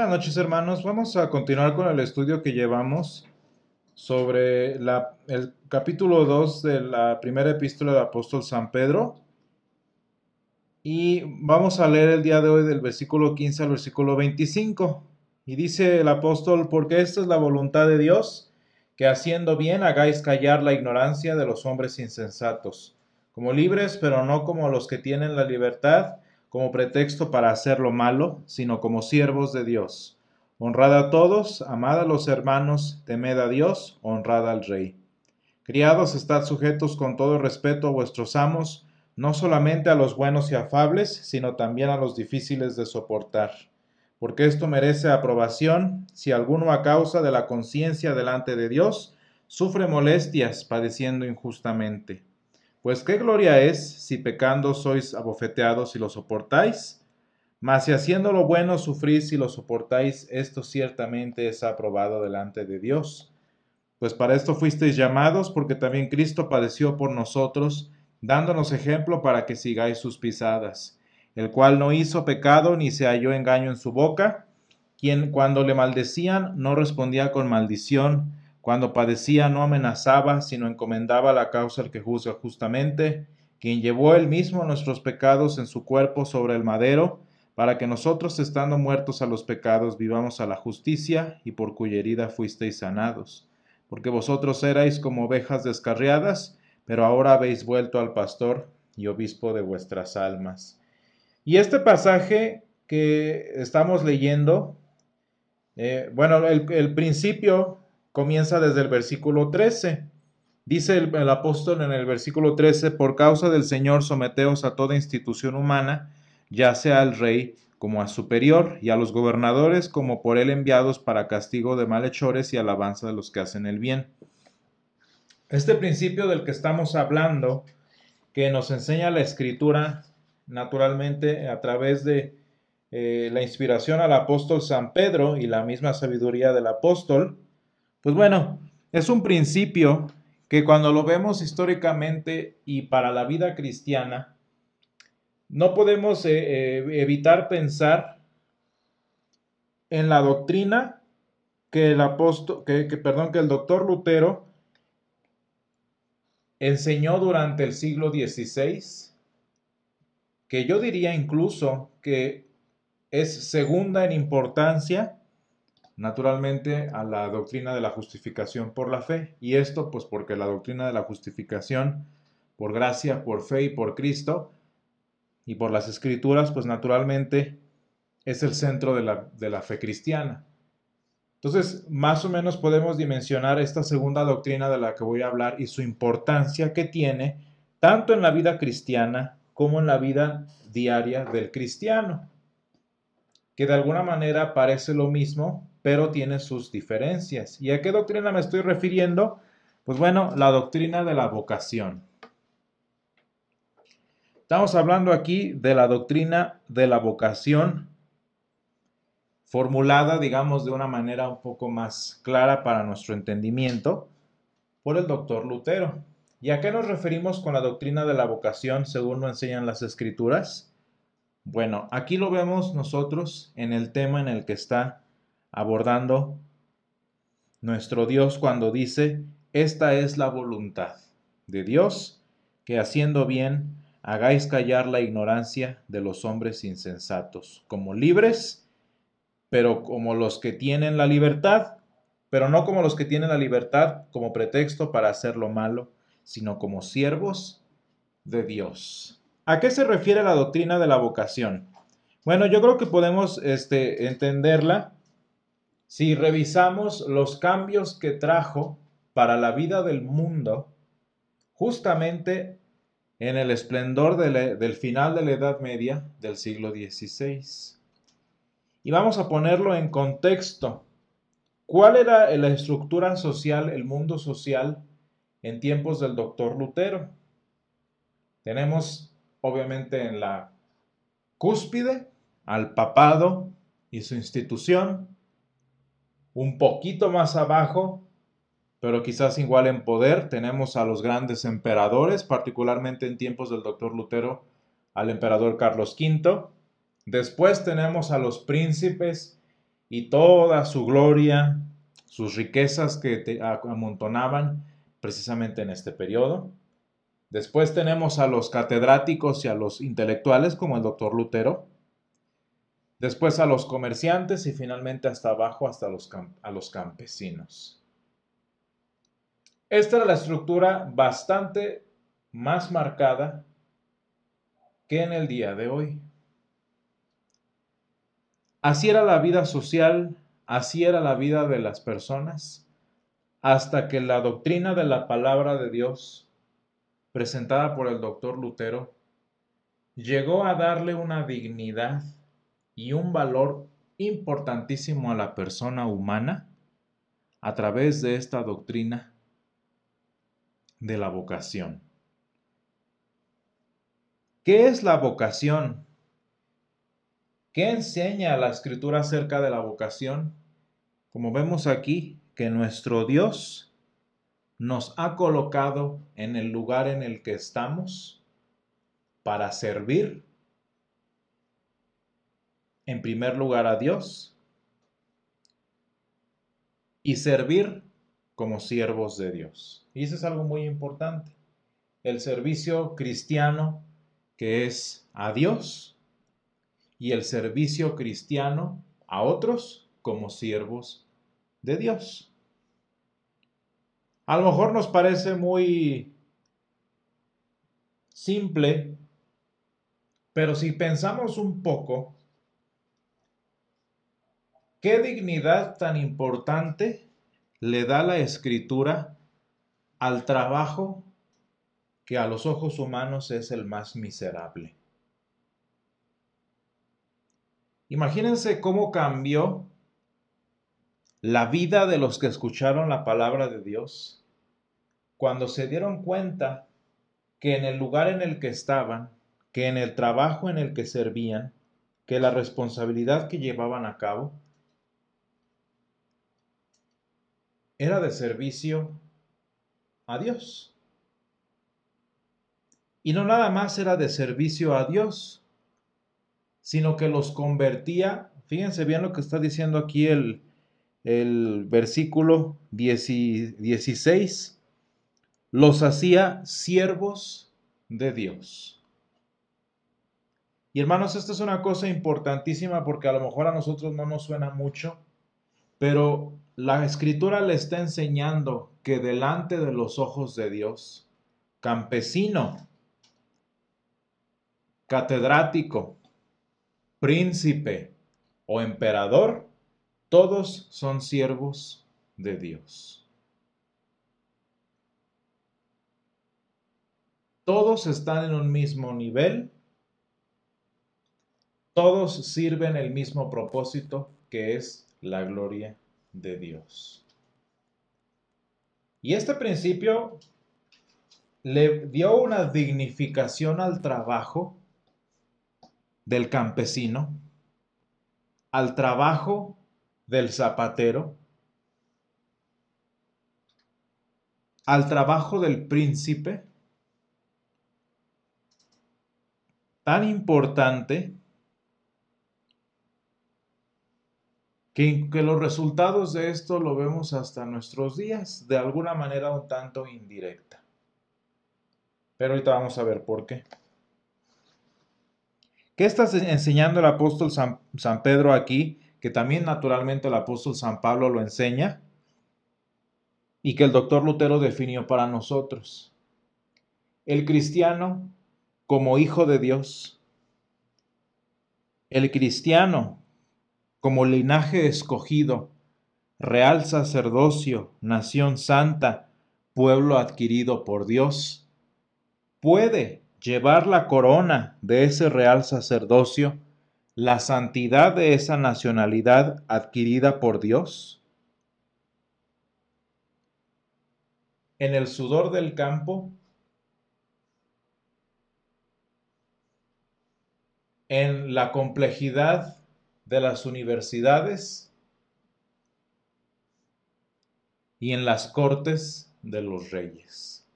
Buenas noches hermanos, vamos a continuar con el estudio que llevamos sobre el capítulo 2 de la primera epístola del apóstol San Pedro. Y vamos a leer el día de hoy del versículo 15 al versículo 25. Y dice el apóstol, porque esta es la voluntad de Dios, que haciendo bien hagáis callar la ignorancia de los hombres insensatos, como libres, pero no como los que tienen la libertad como pretexto para hacer lo malo, sino como siervos de Dios. Honrad a todos, amad a los hermanos, temed a Dios, honrad al Rey. Criados, estad sujetos con todo respeto a vuestros amos, no solamente a los buenos y afables, sino también a los difíciles de soportar. Porque esto merece aprobación si alguno a causa de la conciencia delante de Dios sufre molestias padeciendo injustamente. Pues qué gloria es si pecando sois abofeteados y lo soportáis. Mas si haciendo lo bueno sufrís y lo soportáis, esto ciertamente es aprobado delante de Dios. Pues para esto fuisteis llamados, porque también Cristo padeció por nosotros, dándonos ejemplo para que sigáis sus pisadas, el cual no hizo pecado ni se halló engaño en su boca, quien cuando le maldecían no respondía con maldición, cuando padecía no amenazaba, sino encomendaba la causa al que juzga justamente, quien llevó él mismo nuestros pecados en su cuerpo sobre el madero, para que nosotros, estando muertos a los pecados, vivamos a la justicia, y por cuya herida fuisteis sanados. Porque vosotros erais como ovejas descarriadas, pero ahora habéis vuelto al pastor y obispo de vuestras almas. Y este pasaje que estamos leyendo, eh, bueno, el, el principio comienza desde el versículo 13. Dice el, apóstol en el versículo 13, por causa del Señor someteos a toda institución humana, ya sea al rey como a superior, y a los gobernadores como por él enviados para castigo de malhechores y alabanza de los que hacen el bien. Este principio del que estamos hablando, que nos enseña la escritura, naturalmente a través de eh, la inspiración al apóstol San Pedro y la misma sabiduría del apóstol, pues bueno, es un principio que cuando lo vemos históricamente y para la vida cristiana, no podemos eh, eh, evitar pensar en la doctrina que el apóstol, que, perdón, que el doctor Lutero enseñó durante el siglo XVI, que yo diría incluso que es segunda en importancia naturalmente a la doctrina de la justificación por la fe. Y esto pues porque la doctrina de la justificación por gracia, por fe y por Cristo y por las escrituras pues naturalmente es el centro de la, de la fe cristiana. Entonces, más o menos podemos dimensionar esta segunda doctrina de la que voy a hablar y su importancia que tiene tanto en la vida cristiana como en la vida diaria del cristiano, que de alguna manera parece lo mismo, pero tiene sus diferencias. ¿Y a qué doctrina me estoy refiriendo? Pues bueno, la doctrina de la vocación. Estamos hablando aquí de la doctrina de la vocación formulada, digamos, de una manera un poco más clara para nuestro entendimiento por el doctor Lutero. ¿Y a qué nos referimos con la doctrina de la vocación según lo enseñan las escrituras? Bueno, aquí lo vemos nosotros en el tema en el que está abordando nuestro Dios cuando dice, esta es la voluntad de Dios, que haciendo bien hagáis callar la ignorancia de los hombres insensatos, como libres, pero como los que tienen la libertad, pero no como los que tienen la libertad como pretexto para hacer lo malo, sino como siervos de Dios. ¿A qué se refiere la doctrina de la vocación? Bueno, yo creo que podemos este, entenderla si revisamos los cambios que trajo para la vida del mundo, justamente en el esplendor del final de la Edad Media del siglo XVI. Y vamos a ponerlo en contexto. ¿Cuál era la estructura social, el mundo social en tiempos del doctor Lutero? Tenemos, obviamente, en la cúspide al papado y su institución, un poquito más abajo, pero quizás igual en poder, tenemos a los grandes emperadores, particularmente en tiempos del doctor Lutero, al emperador Carlos V. Después tenemos a los príncipes y toda su gloria, sus riquezas que amontonaban precisamente en este periodo. Después tenemos a los catedráticos y a los intelectuales como el doctor Lutero. Después a los comerciantes y finalmente hasta abajo hasta los, a los campesinos. Esta era la estructura bastante más marcada que en el día de hoy. Así era la vida social, así era la vida de las personas, hasta que la doctrina de la palabra de Dios, presentada por el doctor Lutero, llegó a darle una dignidad y un valor importantísimo a la persona humana a través de esta doctrina de la vocación. ¿Qué es la vocación? ¿Qué enseña la escritura acerca de la vocación? Como vemos aquí, que nuestro Dios nos ha colocado en el lugar en el que estamos para servir, en primer lugar a Dios, y servir como siervos de Dios. Y eso es algo muy importante. El servicio cristiano que es a Dios y el servicio cristiano a otros como siervos de Dios. A lo mejor nos parece muy simple, pero si pensamos un poco, ¿qué dignidad tan importante le da la escritura al trabajo que a los ojos humanos es el más miserable. Imagínense cómo cambió la vida de los que escucharon la palabra de Dios cuando se dieron cuenta que en el lugar en el que estaban, que en el trabajo en el que servían, que la responsabilidad que llevaban a cabo era de servicio a Dios. Y no nada más era de servicio a Dios, sino que los convertía, fíjense bien lo que está diciendo aquí el, el versículo 16, los hacía siervos de Dios. Y hermanos, esta es una cosa importantísima porque a lo mejor a nosotros no nos suena mucho, pero la escritura le está enseñando que delante de los ojos de Dios, campesino, catedrático, príncipe o emperador, todos son siervos de Dios. Todos están en un mismo nivel, todos sirven el mismo propósito que es la gloria de Dios. Y este principio le dio una dignificación al trabajo del campesino, al trabajo del zapatero, al trabajo del príncipe, tan importante que, los resultados de esto lo vemos hasta nuestros días, de alguna manera un tanto indirecta. Pero ahorita vamos a ver por qué. ¿Qué está enseñando el apóstol San, San Pedro aquí? Que también naturalmente el apóstol San Pablo lo enseña y que el doctor Lutero definió para nosotros. El cristiano como hijo de Dios. El cristiano como linaje escogido, real sacerdocio, nación santa, pueblo adquirido por Dios, puede llevar la corona de ese real sacerdocio, la santidad de esa nacionalidad adquirida por Dios? En el sudor del campo, en la complejidad de las universidades y en las cortes de los reyes.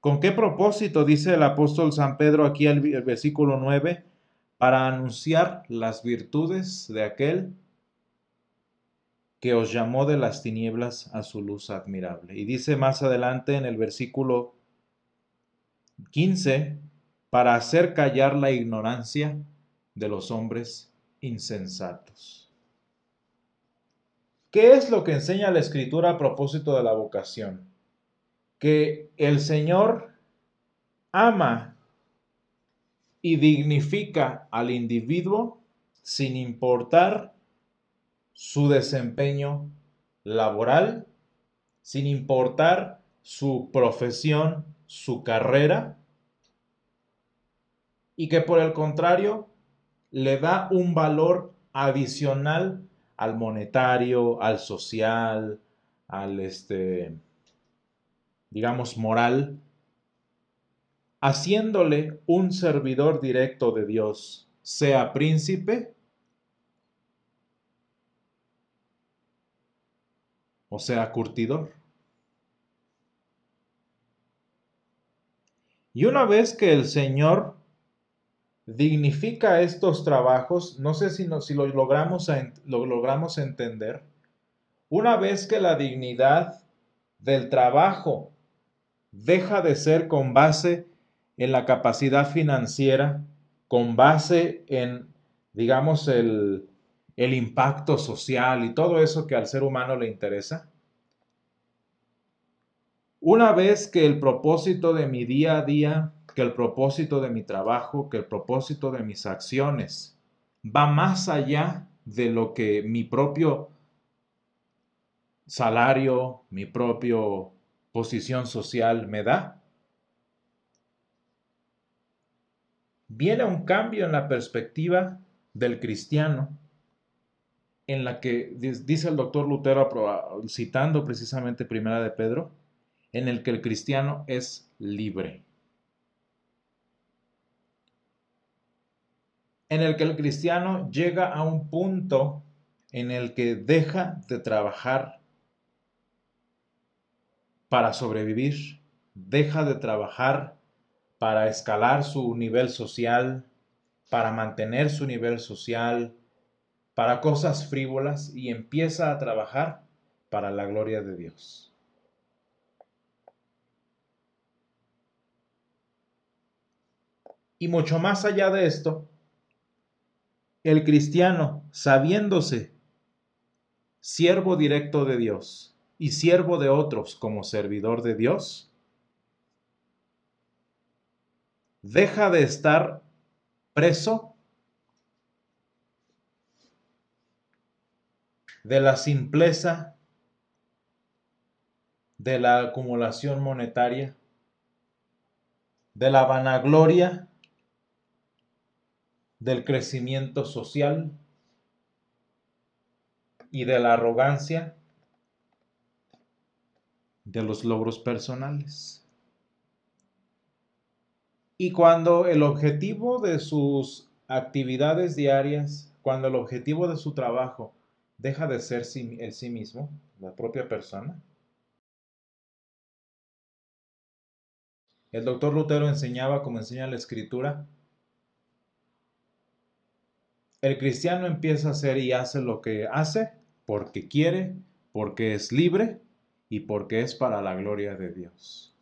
¿Con qué propósito, dice el apóstol San Pedro aquí el, versículo 9? para anunciar las virtudes de aquel que os llamó de las tinieblas a su luz admirable. Y dice más adelante en el versículo 15, para hacer callar la ignorancia de los hombres insensatos. ¿Qué es lo que enseña la escritura a propósito de la vocación? Que el Señor ama y dignifica al individuo sin importar su desempeño laboral, sin importar su profesión, su carrera, y que por el contrario le da un valor adicional al monetario, al social, al este, digamos, moral, haciéndole un servidor directo de Dios, sea príncipe o sea curtidor. Y una vez que el Señor dignifica estos trabajos, no sé si, si lo, logramos, lo logramos entender, una vez que la dignidad del trabajo deja de ser con base en la capacidad financiera, con base en, digamos, el, el impacto social y todo eso que al ser humano le interesa? Una vez que el propósito de mi día a día, que el propósito de mi trabajo, que el propósito de mis acciones va más allá de lo que mi propio salario, mi propio posición social me da, viene un cambio en la perspectiva del cristiano en la que dice el doctor Lutero, citando precisamente Primera de Pedro, en el que el cristiano es libre. En el que el cristiano llega a un punto en el que deja de trabajar para sobrevivir, deja de trabajar para escalar su nivel social, para mantener su nivel social, para cosas frívolas y empieza a trabajar para la gloria de Dios. Y mucho más allá de esto, el cristiano, sabiéndose siervo directo de Dios y siervo de otros como servidor de Dios, deja de estar preso de la simpleza de la acumulación monetaria, de la vanagloria, del crecimiento social y de la arrogancia de los logros personales. Y cuando el objetivo de sus actividades diarias, cuando el objetivo de su trabajo deja de ser el sí mismo, la propia persona. El doctor Lutero enseñaba, como enseña la escritura, el cristiano empieza a hacer y hace lo que hace porque quiere, porque es libre y porque es para la gloria de Dios.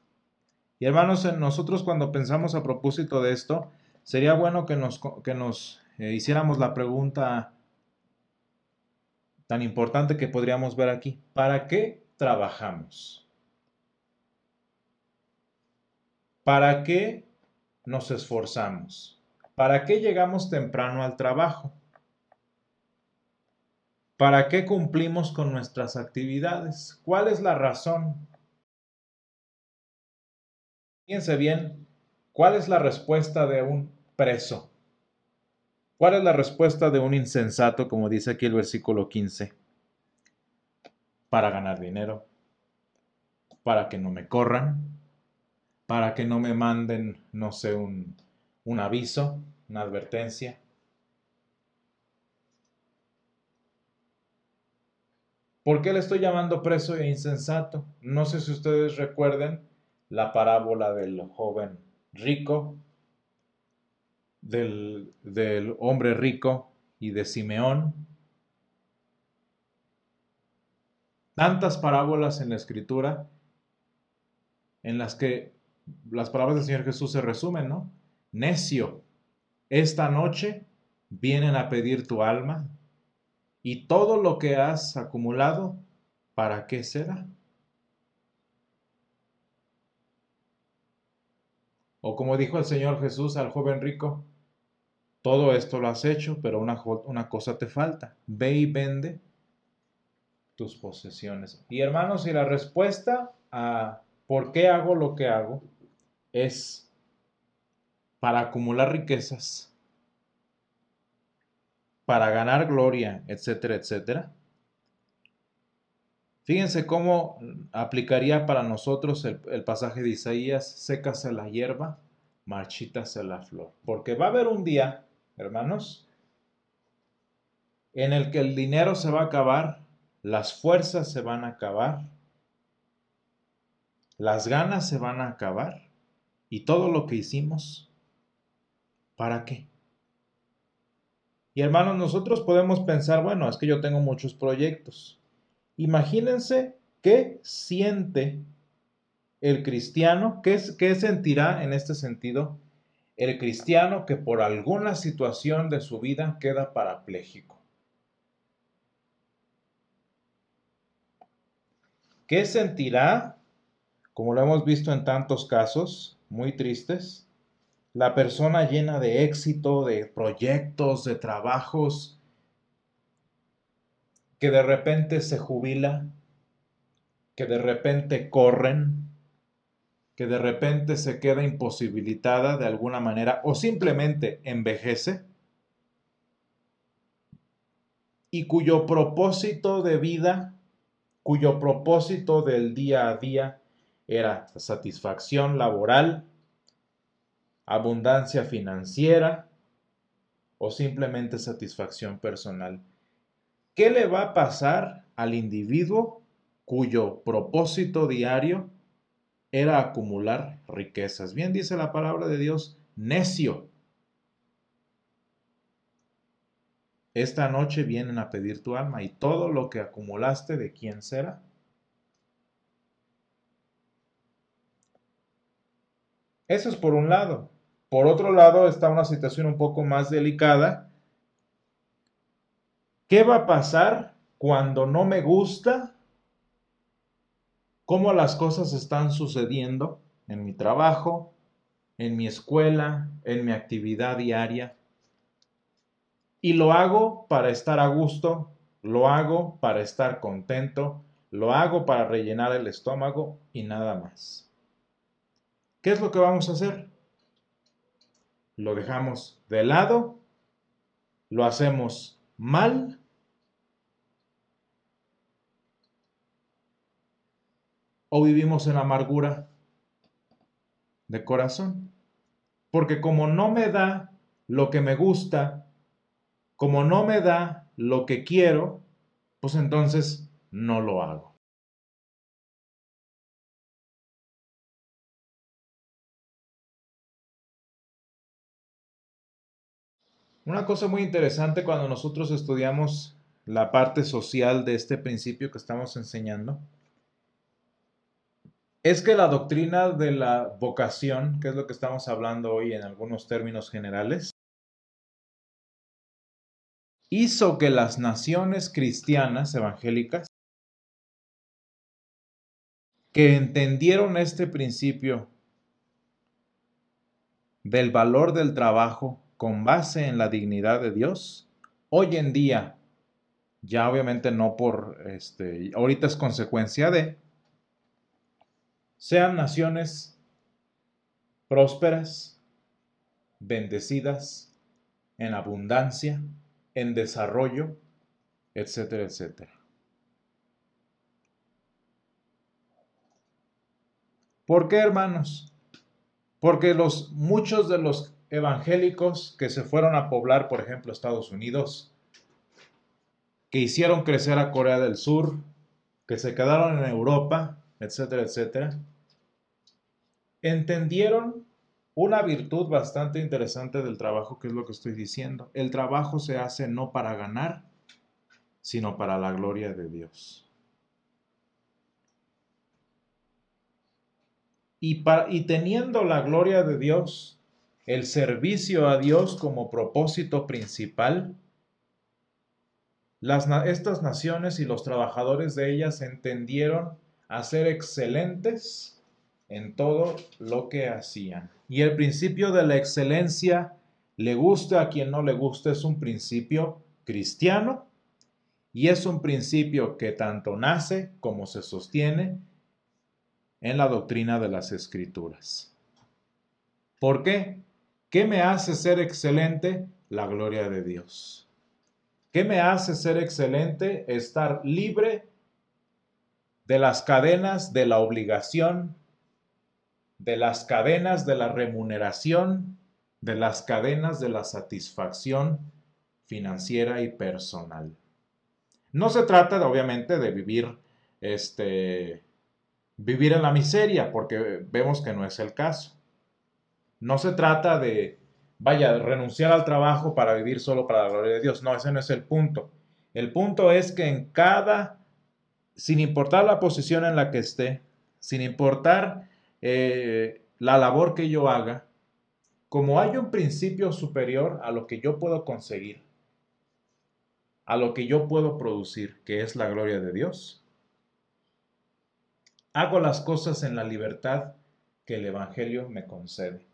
Y hermanos, nosotros cuando pensamos a propósito de esto, sería bueno que nos, que nos eh, hiciéramos la pregunta tan importante que podríamos ver aquí. ¿Para qué trabajamos? ¿Para qué nos esforzamos? ¿Para qué llegamos temprano al trabajo? ¿Para qué cumplimos con nuestras actividades? ¿Cuál es la razón? Fíjense bien, ¿cuál es la respuesta de un preso? ¿Cuál es la respuesta de un insensato, como dice aquí el versículo 15? Para ganar dinero, para que no me corran, para que no me manden, no sé, un, un aviso, una advertencia. ¿Por qué le estoy llamando preso e insensato? No sé si ustedes recuerden la parábola del joven rico del, del hombre rico y de Simeón. Tantas parábolas en la escritura en las que las palabras del Señor Jesús se resumen, ¿no? Necio, esta noche vienen a pedir tu alma y todo lo que has acumulado, ¿para qué será? O como dijo el Señor Jesús al joven rico, todo esto lo has hecho, pero una, una cosa te falta. Ve y vende tus posesiones. Y hermanos, y la respuesta a por qué hago lo que hago es para acumular riquezas, para ganar gloria, etcétera, etcétera. Fíjense cómo aplicaría para nosotros el, pasaje de Isaías, sécase la hierba, marchítase la flor. Porque va a haber un día, hermanos, en el que el dinero se va a acabar, las fuerzas se van a acabar, las ganas se van a acabar y todo lo que hicimos, ¿para qué? Y hermanos, nosotros podemos pensar, bueno, es que yo tengo muchos proyectos. Imagínense qué siente el cristiano, qué, qué sentirá en este sentido el cristiano que por alguna situación de su vida queda parapléjico. ¿Qué sentirá, como lo hemos visto en tantos casos muy tristes, la persona llena de éxito, de proyectos, de trabajos, que de repente se jubila, que de repente corren, que de repente se queda imposibilitada de alguna manera o simplemente envejece y cuyo propósito de vida, cuyo propósito del día a día era satisfacción laboral, abundancia financiera o simplemente satisfacción personal. ¿Qué le va a pasar al individuo cuyo propósito diario era acumular riquezas? Bien dice la palabra de Dios, necio. Esta noche vienen a pedir tu alma y todo lo que acumulaste, ¿de quién será? Eso es por un lado. Por otro lado está una situación un poco más delicada ¿Qué va a pasar cuando no me gusta cómo las cosas están sucediendo en mi trabajo, en mi escuela, en mi actividad diaria? Y lo hago para estar a gusto, lo hago para estar contento, lo hago para rellenar el estómago y nada más. ¿Qué es lo que vamos a hacer? Lo dejamos de lado, lo hacemos mal o vivimos en amargura de corazón. Porque como no me da lo que me gusta, como no me da lo que quiero, pues entonces no lo hago. Una cosa muy interesante cuando nosotros estudiamos la parte social de este principio que estamos enseñando, es que la doctrina de la vocación, que es lo que estamos hablando hoy en algunos términos generales, hizo que las naciones cristianas evangélicas que entendieron este principio del valor del trabajo con base en la dignidad de Dios, hoy en día, ya obviamente no por, este, ahorita es consecuencia de, sean naciones prósperas, bendecidas, en abundancia, en desarrollo, etcétera, etcétera. ¿Por qué, hermanos? Porque los, muchos de los evangélicos que se fueron a poblar, por ejemplo, Estados Unidos, que hicieron crecer a Corea del Sur, que se quedaron en Europa, etcétera, etcétera, entendieron una virtud bastante interesante del trabajo, que es lo que estoy diciendo. El trabajo se hace no para ganar, sino para la gloria de Dios. Y, y teniendo la gloria de Dios, el servicio a Dios como propósito principal, estas naciones y los trabajadores de ellas entendieron a ser excelentes en todo lo que hacían. Y el principio de la excelencia, le guste a quien no le guste, es un principio cristiano y es un principio que tanto nace como se sostiene en la doctrina de las escrituras. ¿Por qué? ¿Qué me hace ser excelente? La gloria de Dios. ¿Qué me hace ser excelente? Estar libre de las cadenas de la obligación, de las cadenas de la remuneración, de las cadenas de la satisfacción financiera y personal. No se trata, obviamente, de vivir, este, vivir en la miseria, porque vemos que no es el caso. No se trata de, vaya, renunciar al trabajo para vivir solo para la gloria de Dios. No, ese no es el punto. El punto es que en cada, sin importar la posición en la que esté, sin importar eh, la labor que yo haga, como hay un principio superior a lo que yo puedo conseguir, a lo que yo puedo producir, que es la gloria de Dios. Hago las cosas en la libertad que el Evangelio me concede.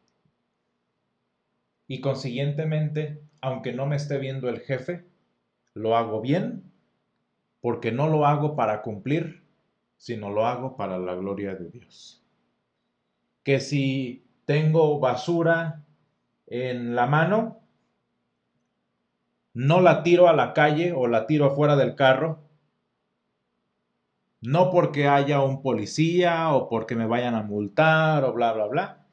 Y consiguientemente, aunque no me esté viendo el jefe, lo hago bien, porque no lo hago para cumplir, sino lo hago para la gloria de Dios. Que si tengo basura en la mano, no la tiro a la calle o la tiro afuera del carro, no porque haya un policía o porque me vayan a multar o bla, bla, bla,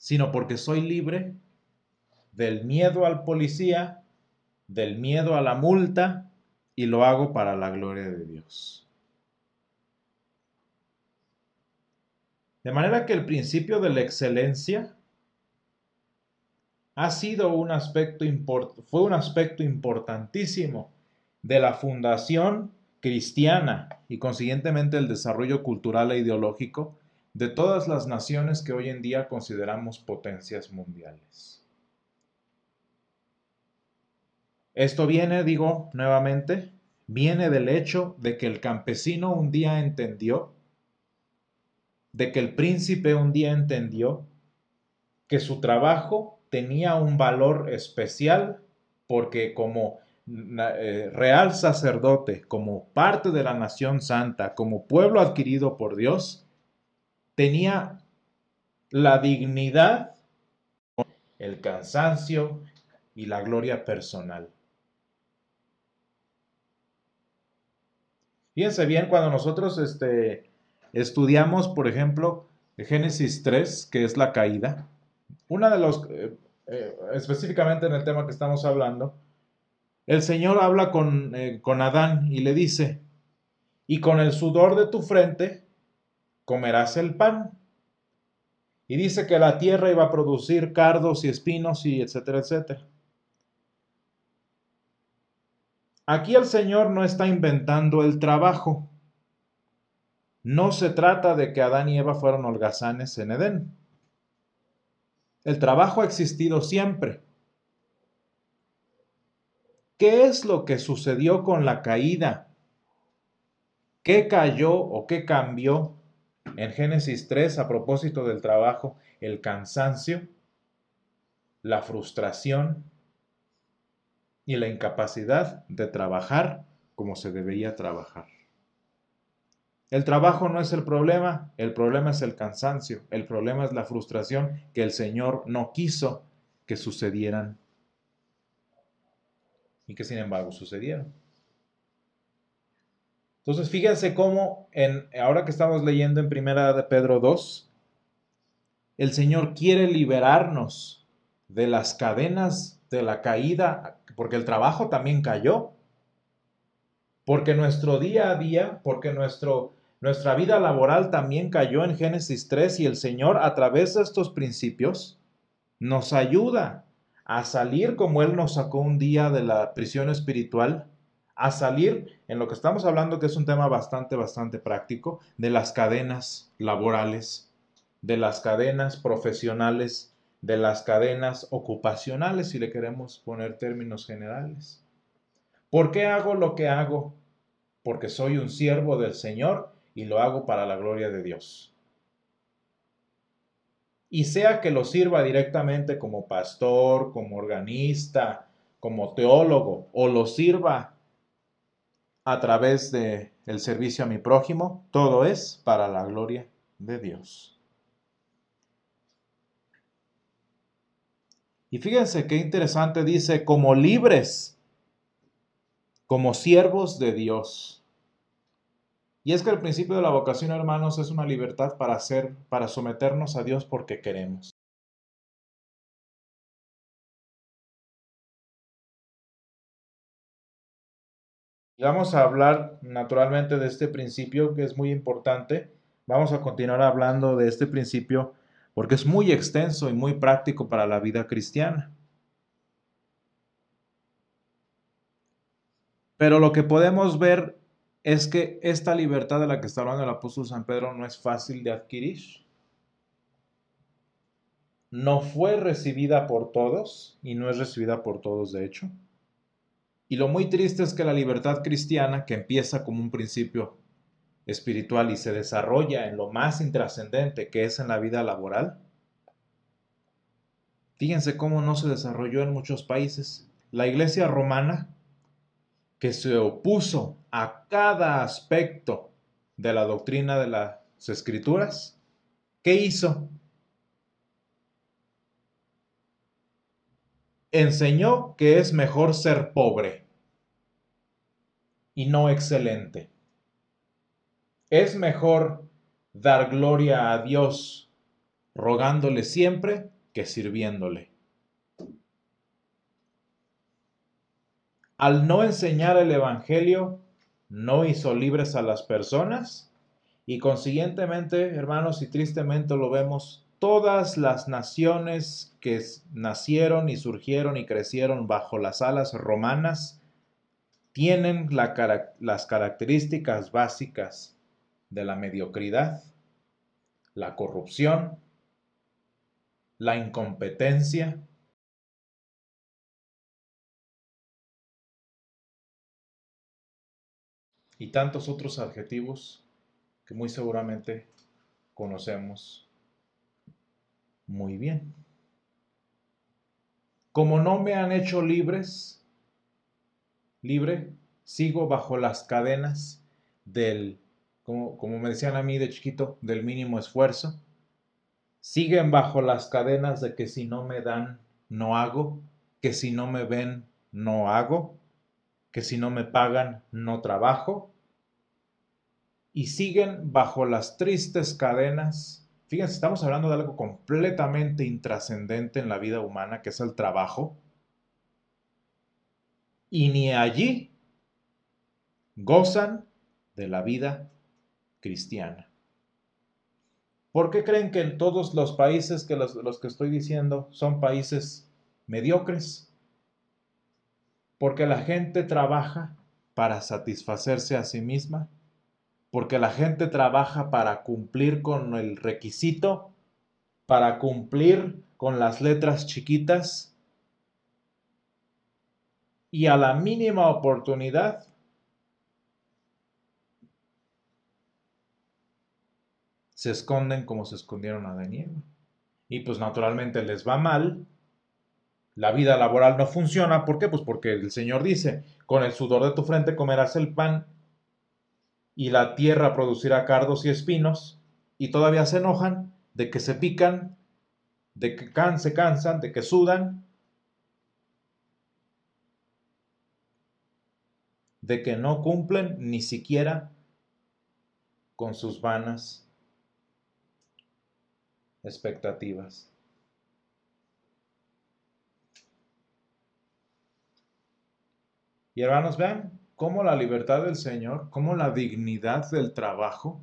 sino porque soy libre del miedo al policía, del miedo a la multa y lo hago para la gloria de Dios. De manera que el principio de la excelencia ha sido un aspecto fue un aspecto importantísimo de la fundación cristiana y consiguientemente el desarrollo cultural e ideológico de todas las naciones que hoy en día consideramos potencias mundiales. Esto viene, digo nuevamente, viene del hecho de que el campesino un día entendió, de que el príncipe un día entendió que su trabajo tenía un valor especial porque como eh, real sacerdote, como parte de la nación santa, como pueblo adquirido por Dios, tenía la dignidad, el cansancio y la gloria personal. Fíjense bien, cuando nosotros este, estudiamos, por ejemplo, Génesis 3, que es la caída, una de los, eh, eh, específicamente en el tema que estamos hablando, el Señor habla con, eh, con Adán y le dice, y con el sudor de tu frente comerás el pan. Y dice que la tierra iba a producir cardos y espinos y etcétera, etcétera. Aquí el Señor no está inventando el trabajo. No se trata de que Adán y Eva fueron holgazanes en Edén. El trabajo ha existido siempre. ¿Qué es lo que sucedió con la caída? ¿Qué cayó o qué cambió en Génesis 3 a propósito del trabajo? El cansancio, la frustración y la incapacidad de trabajar como se debería trabajar. El trabajo no es el problema, el problema es el cansancio, el problema es la frustración que el Señor no quiso que sucedieran y que sin embargo sucedieron. Entonces fíjense cómo en, ahora que estamos leyendo en Primera de Pedro 2, el Señor quiere liberarnos de las cadenas de la caída, porque el trabajo también cayó, porque nuestro día a día, porque nuestro Nuestra vida laboral también cayó en Génesis 3 y el Señor a través de estos principios nos ayuda a salir como Él nos sacó un día de la prisión espiritual, a salir en lo que estamos hablando, que es un tema bastante, bastante práctico, de las cadenas laborales, de las cadenas profesionales, de las cadenas ocupacionales, si le queremos poner términos generales. ¿Por qué hago lo que hago? Porque soy un siervo del Señor y lo hago para la gloria de Dios y sea que lo sirva directamente como pastor, como organista, como teólogo, o lo sirva a través de el servicio a mi prójimo, todo es para la gloria de Dios. Y fíjense qué interesante dice, como libres, como siervos de Dios. Y es que el principio de la vocación, hermanos, es una libertad para hacer, para someternos a Dios porque queremos. Vamos a hablar naturalmente de este principio que es muy importante. Vamos a continuar hablando de este principio porque es muy extenso y muy práctico para la vida cristiana. Pero lo que podemos ver es que esta libertad de la que está hablando el apóstol San Pedro no es fácil de adquirir. No fue recibida por todos y no es recibida por todos de hecho. Y lo muy triste es que la libertad cristiana, que empieza como un principio espiritual y se desarrolla en lo más intrascendente que es en la vida laboral, fíjense cómo no se desarrolló en muchos países. La iglesia romana que se opuso a cada aspecto de la doctrina de las escrituras, ¿qué hizo? Enseñó que es mejor ser pobre y no excelente. Es mejor dar gloria a Dios rogándole siempre que sirviéndole. al no enseñar el Evangelio, no hizo libres a las personas y consiguientemente, hermanos, y tristemente lo vemos, todas las naciones que nacieron y surgieron y crecieron bajo las alas romanas tienen las características básicas de la mediocridad, la corrupción, la incompetencia, y tantos otros adjetivos que muy seguramente conocemos muy bien. Como no me han hecho libres, libre, sigo bajo las cadenas del, como, como me decían a mí de chiquito, del mínimo esfuerzo. Siguen bajo las cadenas de que si no me dan, no hago, que si no me ven, no hago, que si no me pagan, no trabajo, y siguen bajo las tristes cadenas. Fíjense, estamos hablando de algo completamente intrascendente en la vida humana, que es el trabajo. Y ni allí gozan de la vida cristiana. ¿Por qué creen que en todos los países que los, los que estoy diciendo son países mediocres? Porque la gente trabaja para satisfacerse a sí misma porque la gente trabaja para cumplir con el requisito, para cumplir con las letras chiquitas y a la mínima oportunidad se esconden como se escondieron a Daniel. Y pues naturalmente les va mal. La vida laboral no funciona. ¿Por qué? Pues porque el Señor dice, con el sudor de tu frente comerás el pan y la tierra producirá cardos y espinos, y todavía se enojan de que se pican, de que can se cansan, de que sudan, de que no cumplen ni siquiera con sus vanas expectativas. Y hermanos, vean, cómo la libertad del Señor, cómo la dignidad del trabajo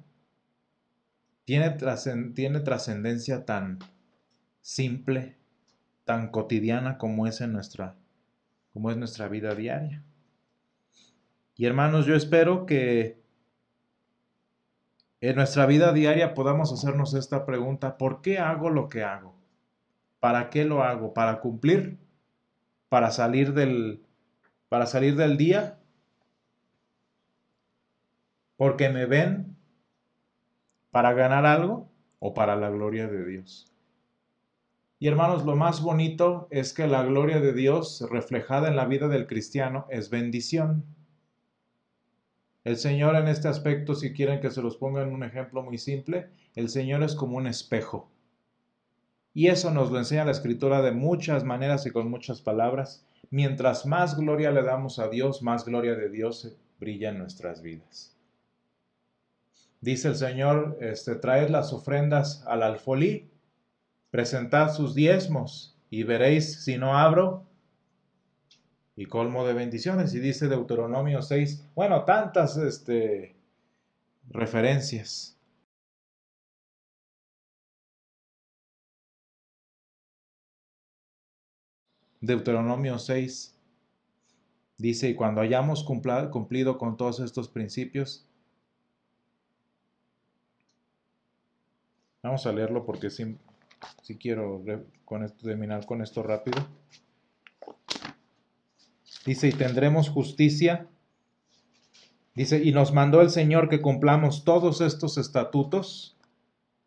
tiene, trascendencia tan simple, tan cotidiana como es nuestra, como es nuestra vida diaria. Y hermanos, yo espero que en nuestra vida diaria podamos hacernos esta pregunta, ¿por qué hago lo que hago? ¿Para qué lo hago? ¿Para cumplir? ¿Para salir del, para salir del día? ¿Porque me ven? ¿Para ganar algo? ¿O para la gloria de Dios? Y hermanos, lo más bonito es que la gloria de Dios reflejada en la vida del cristiano es bendición. El Señor en este aspecto, si quieren que se los ponga en un ejemplo muy simple, el Señor es como un espejo. Y eso nos lo enseña la escritura de muchas maneras y con muchas palabras. Mientras más gloria le damos a Dios, más gloria de Dios brilla en nuestras vidas. Dice el Señor, este, traed las ofrendas al alfolí presentad sus diezmos y veréis si no abro y colmo de bendiciones. Y dice Deuteronomio 6, bueno, tantas este, referencias. Deuteronomio 6 dice, y cuando hayamos cumplido con todos estos principios, vamos a leerlo porque si quiero con esto, terminar con esto rápido. Dice, y tendremos justicia. Dice, y nos mandó el Señor que cumplamos todos estos estatutos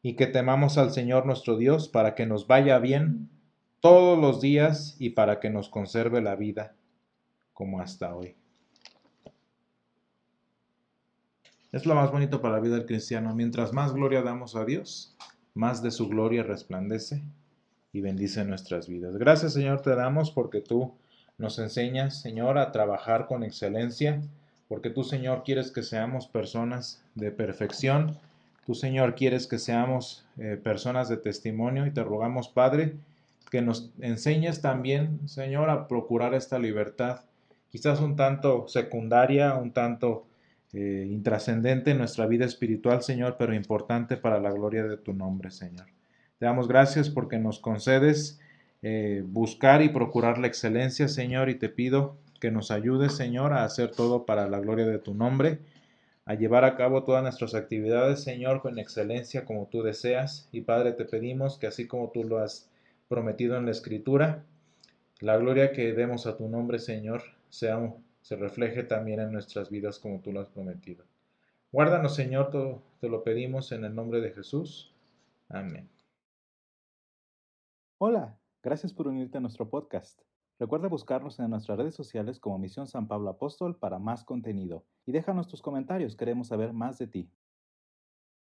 y que temamos al Señor nuestro Dios para que nos vaya bien todos los días y para que nos conserve la vida como hasta hoy. Es lo más bonito para la vida del cristiano. Mientras más gloria damos a Dios, más de su gloria resplandece y bendice nuestras vidas. Gracias Señor te damos porque tú nos enseñas, Señor, a trabajar con excelencia, porque tú, Señor, quieres que seamos personas de perfección. Tú, Señor, quieres que seamos eh, personas de testimonio y te rogamos, Padre, que nos enseñes también, Señor, a procurar esta libertad, quizás un tanto secundaria, un tanto eh, intrascendente en nuestra vida espiritual, Señor, pero importante para la gloria de tu nombre, Señor. Te damos gracias porque nos concedes eh, buscar y procurar la excelencia, Señor, y te pido que nos ayudes, Señor, a hacer todo para la gloria de tu nombre, a llevar a cabo todas nuestras actividades, Señor, con excelencia como tú deseas. Y Padre, te pedimos que así como tú lo has prometido en la Escritura, la gloria que demos a tu nombre, Señor, sea un se refleje también en nuestras vidas como tú lo has prometido. Guárdanos, Señor, te lo pedimos en el nombre de Jesús. Amén. Hola, gracias por unirte a nuestro podcast. Recuerda buscarnos en nuestras redes sociales como Misión San Pablo Apóstol para más contenido y déjanos tus comentarios, queremos saber más de ti.